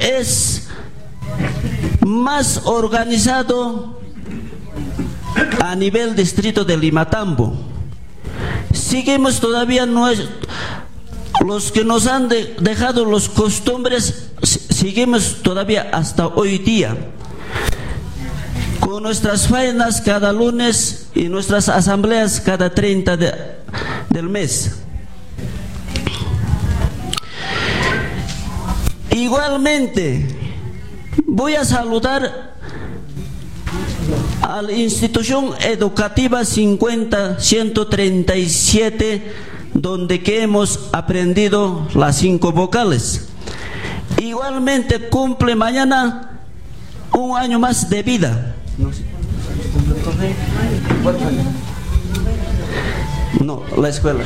es más organizado a nivel distrito de Limatambo. Seguimos todavía los que nos han dejado los costumbres, seguimos todavía hasta hoy día con nuestras faenas cada lunes y nuestras asambleas cada 30 del mes. Igualmente, voy a saludar a la institución educativa 50 137 donde que hemos aprendido las cinco vocales. Igualmente cumple mañana un año más de vida. No, la escuela.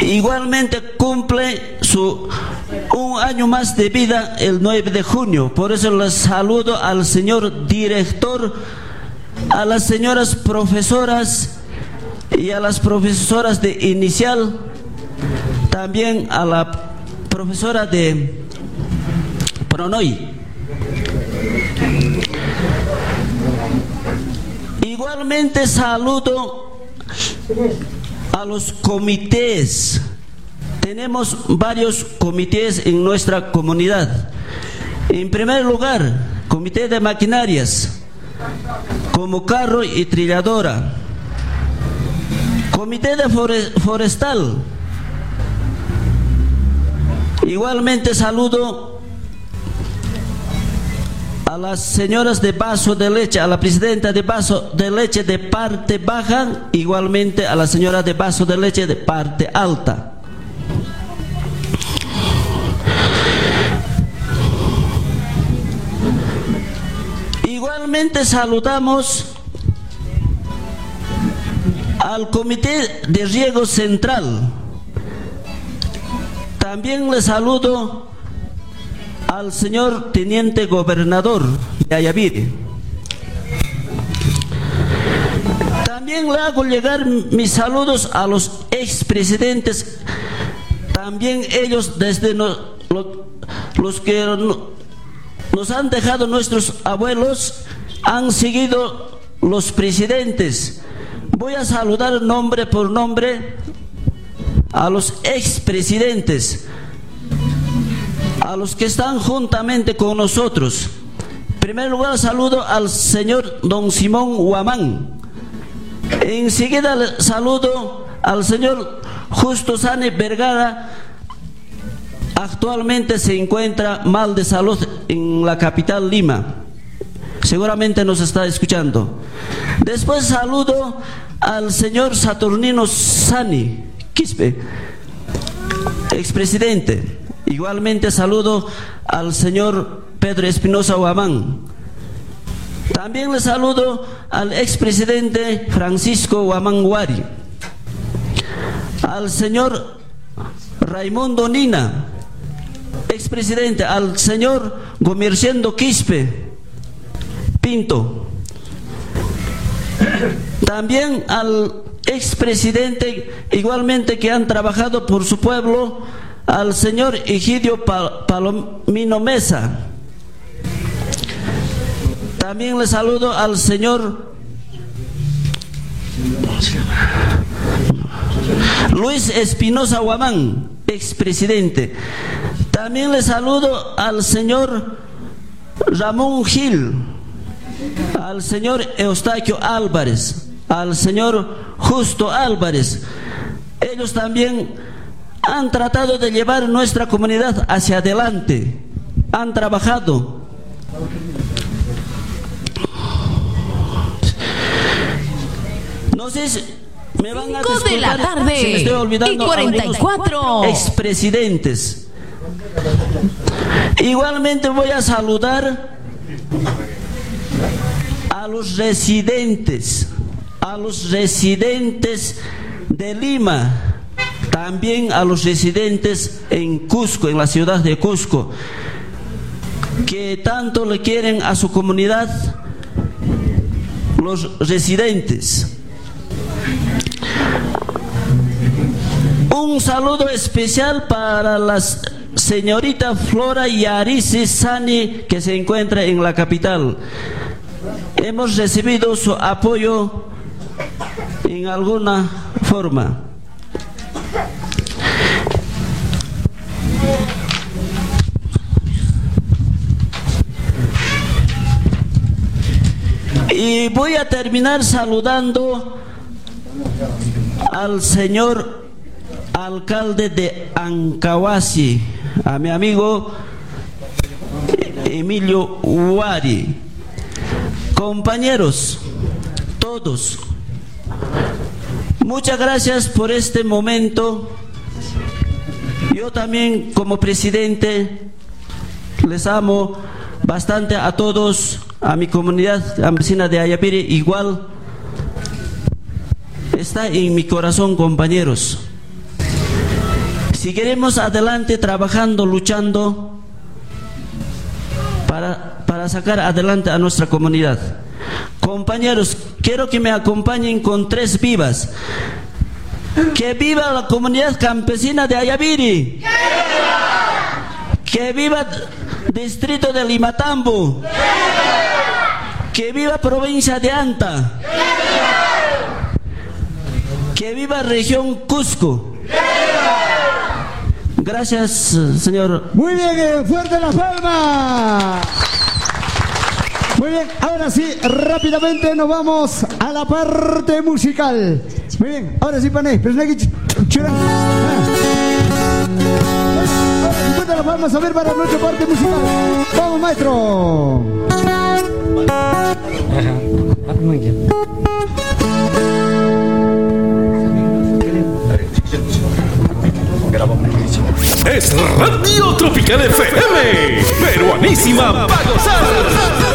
Igualmente cumple su un año más de vida el 9 de junio. Por eso les saludo al señor director, a las señoras profesoras y a las profesoras de inicial, también a la profesora de Pronoy. Saludo a los comités. Tenemos varios comités en nuestra comunidad. En primer lugar, comité de maquinarias, como carro y trilladora. Comité de forestal. Igualmente saludo a las señoras de vaso de leche, a la presidenta de vaso de leche de parte baja, igualmente a la señora de vaso de leche de parte alta. Igualmente saludamos al Comité de Riego Central. También le saludo al señor teniente gobernador de Ayaviri. También le hago llegar mis saludos a los expresidentes, también ellos desde los que nos han dejado nuestros abuelos, han seguido los presidentes. Voy a saludar nombre por nombre a los expresidentes a los que están juntamente con nosotros. En primer lugar, saludo al señor don Simón Huamán. Enseguida saludo al señor Justo Sane Vergara. Actualmente se encuentra mal de salud en la capital Lima. Seguramente nos está escuchando. Después saludo al señor Saturnino Sani Quispe, expresidente. Igualmente saludo al señor Pedro Espinosa Huamán. También le saludo al expresidente Francisco Huamán Guari, al señor Raimundo Nina, expresidente, al señor Gomerciendo Quispe Pinto, también al expresidente igualmente que han trabajado por su pueblo, al señor Egidio Palomino Mesa. También le saludo al señor Luis Espinosa Guamán, expresidente. También le saludo al señor Ramón Gil, al señor Eustaquio Álvarez, al señor Justo Álvarez. Ellos también han tratado de llevar nuestra comunidad hacia adelante, han trabajado. No sé si me van a de la tarde me estoy olvidando y 44 expresidentes. Igualmente voy a saludar a los residentes, a los residentes de Lima también a los residentes en Cusco, en la ciudad de Cusco, que tanto le quieren a su comunidad los residentes. Un saludo especial para las señorita Flora Yarisi Sani, que se encuentra en la capital. Hemos recibido su apoyo en alguna forma. Y voy a terminar saludando al señor alcalde de Ancahuasi, a mi amigo Emilio Uari. Compañeros, todos, muchas gracias por este momento. Yo también como presidente les amo bastante a todos, a mi comunidad campesina de Ayapiri igual. Está en mi corazón, compañeros. Si queremos adelante trabajando, luchando para, para sacar adelante a nuestra comunidad. Compañeros, quiero que me acompañen con tres vivas. Que viva la comunidad campesina de Ayaviri. Que viva distrito de Limatambo. Provincia de Anta. Que viva región Cusco. Gracias, señor. Muy bien, eh, fuerte la palma. Muy bien, ahora sí, rápidamente nos vamos a la parte musical. Muy bien, ahora sí, Panay, pero chura. Fuerte la palma, a ver para nuestra parte musical. Vamos, maestro. Es Radio Tropical FM, peruanísima para gozar.